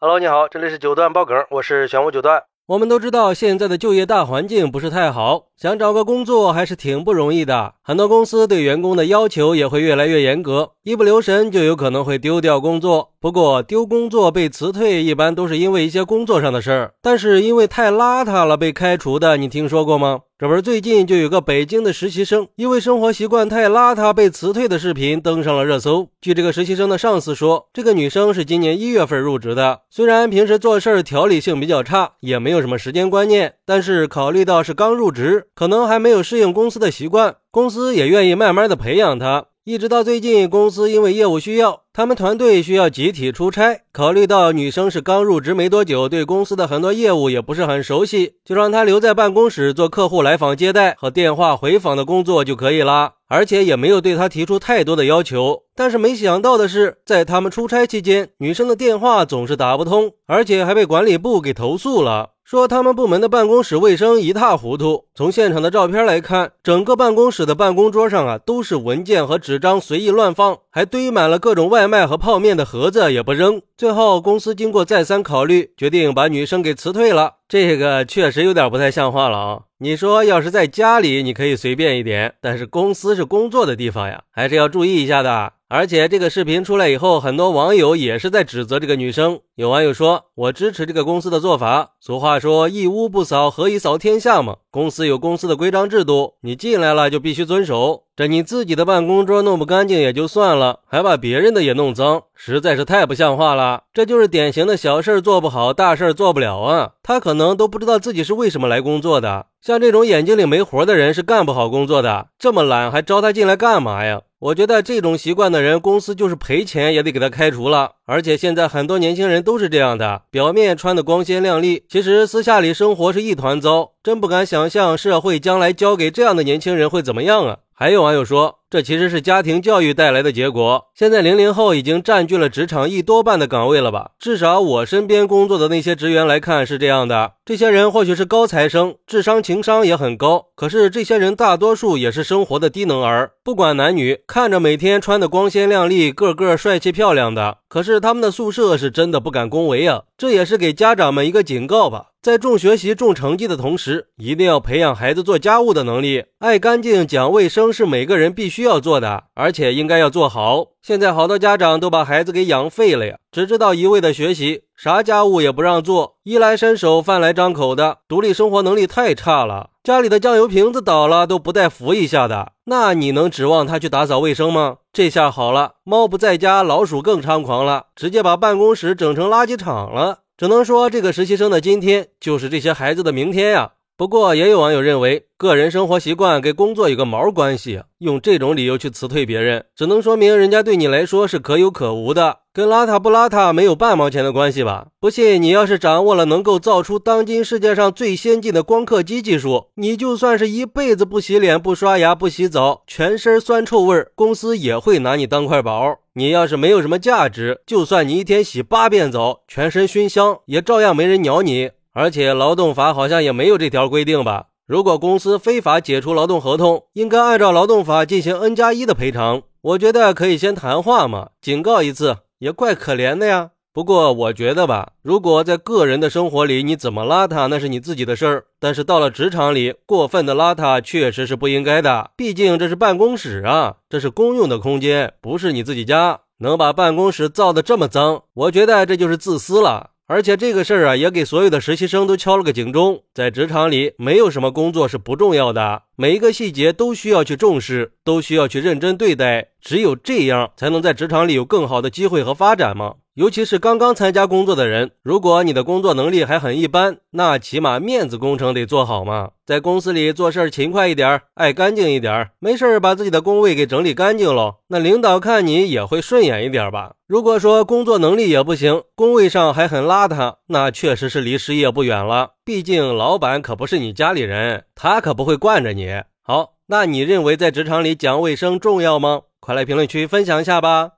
Hello，你好，这里是九段爆梗，我是玄武九段。我们都知道，现在的就业大环境不是太好，想找个工作还是挺不容易的。很多公司对员工的要求也会越来越严格，一不留神就有可能会丢掉工作。不过，丢工作被辞退一般都是因为一些工作上的事儿，但是因为太邋遢了被开除的，你听说过吗？这不是最近就有个北京的实习生，因为生活习惯太邋遢被辞退的视频登上了热搜。据这个实习生的上司说，这个女生是今年一月份入职的，虽然平时做事儿条理性比较差，也没有什么时间观念，但是考虑到是刚入职，可能还没有适应公司的习惯，公司也愿意慢慢的培养她。一直到最近，公司因为业务需要，他们团队需要集体出差。考虑到女生是刚入职没多久，对公司的很多业务也不是很熟悉，就让她留在办公室做客户来访接待和电话回访的工作就可以了，而且也没有对她提出太多的要求。但是没想到的是，在他们出差期间，女生的电话总是打不通，而且还被管理部给投诉了。说他们部门的办公室卫生一塌糊涂。从现场的照片来看，整个办公室的办公桌上啊都是文件和纸张随意乱放，还堆满了各种外卖和泡面的盒子，也不扔。最后，公司经过再三考虑，决定把女生给辞退了。这个确实有点不太像话了啊！你说要是在家里，你可以随便一点，但是公司是工作的地方呀，还是要注意一下的。而且这个视频出来以后，很多网友也是在指责这个女生。有网友说：“我支持这个公司的做法。俗话说，一屋不扫，何以扫天下嘛？公司有公司的规章制度，你进来了就必须遵守。这你自己的办公桌弄不干净也就算了，还把别人的也弄脏，实在是太不像话了。这就是典型的小事儿做不好，大事儿做不了啊！他可能都不知道自己是为什么来工作的。像这种眼睛里没活的人是干不好工作的。这么懒还招他进来干嘛呀？”我觉得这种习惯的人，公司就是赔钱也得给他开除了。而且现在很多年轻人都是这样的，表面穿的光鲜亮丽，其实私下里生活是一团糟。真不敢想象社会将来交给这样的年轻人会怎么样啊！还有网友说。这其实是家庭教育带来的结果。现在零零后已经占据了职场一多半的岗位了吧？至少我身边工作的那些职员来看是这样的。这些人或许是高材生，智商情商也很高，可是这些人大多数也是生活的低能儿。不管男女，看着每天穿的光鲜亮丽，个个帅气漂亮的，可是他们的宿舍是真的不敢恭维啊！这也是给家长们一个警告吧。在重学习、重成绩的同时，一定要培养孩子做家务的能力。爱干净、讲卫生是每个人必须要做的，而且应该要做好。现在好多家长都把孩子给养废了呀，只知道一味的学习，啥家务也不让做，衣来伸手、饭来张口的，独立生活能力太差了。家里的酱油瓶子倒了都不带扶一下的，那你能指望他去打扫卫生吗？这下好了，猫不在家，老鼠更猖狂了，直接把办公室整成垃圾场了。只能说，这个实习生的今天就是这些孩子的明天呀。不过，也有网友认为，个人生活习惯跟工作有个毛关系？用这种理由去辞退别人，只能说明人家对你来说是可有可无的，跟邋遢不邋遢没有半毛钱的关系吧？不信，你要是掌握了能够造出当今世界上最先进的光刻机技术，你就算是一辈子不洗脸、不刷牙、不洗澡，全身酸臭味，公司也会拿你当块宝。你要是没有什么价值，就算你一天洗八遍澡，全身熏香，也照样没人鸟你。而且劳动法好像也没有这条规定吧？如果公司非法解除劳动合同，应该按照劳动法进行 N 加一的赔偿。我觉得可以先谈话嘛，警告一次也怪可怜的呀。不过我觉得吧，如果在个人的生活里你怎么邋遢，那是你自己的事儿。但是到了职场里，过分的邋遢确实是不应该的。毕竟这是办公室啊，这是公用的空间，不是你自己家。能把办公室造的这么脏，我觉得这就是自私了。而且这个事儿啊，也给所有的实习生都敲了个警钟。在职场里，没有什么工作是不重要的，每一个细节都需要去重视，都需要去认真对待。只有这样，才能在职场里有更好的机会和发展嘛。尤其是刚刚参加工作的人，如果你的工作能力还很一般，那起码面子工程得做好嘛。在公司里做事儿勤快一点，爱干净一点，没事儿把自己的工位给整理干净喽，那领导看你也会顺眼一点吧。如果说工作能力也不行，工位上还很邋遢，那确实是离失业不远了。毕竟老板可不是你家里人，他可不会惯着你。好，那你认为在职场里讲卫生重要吗？快来评论区分享一下吧。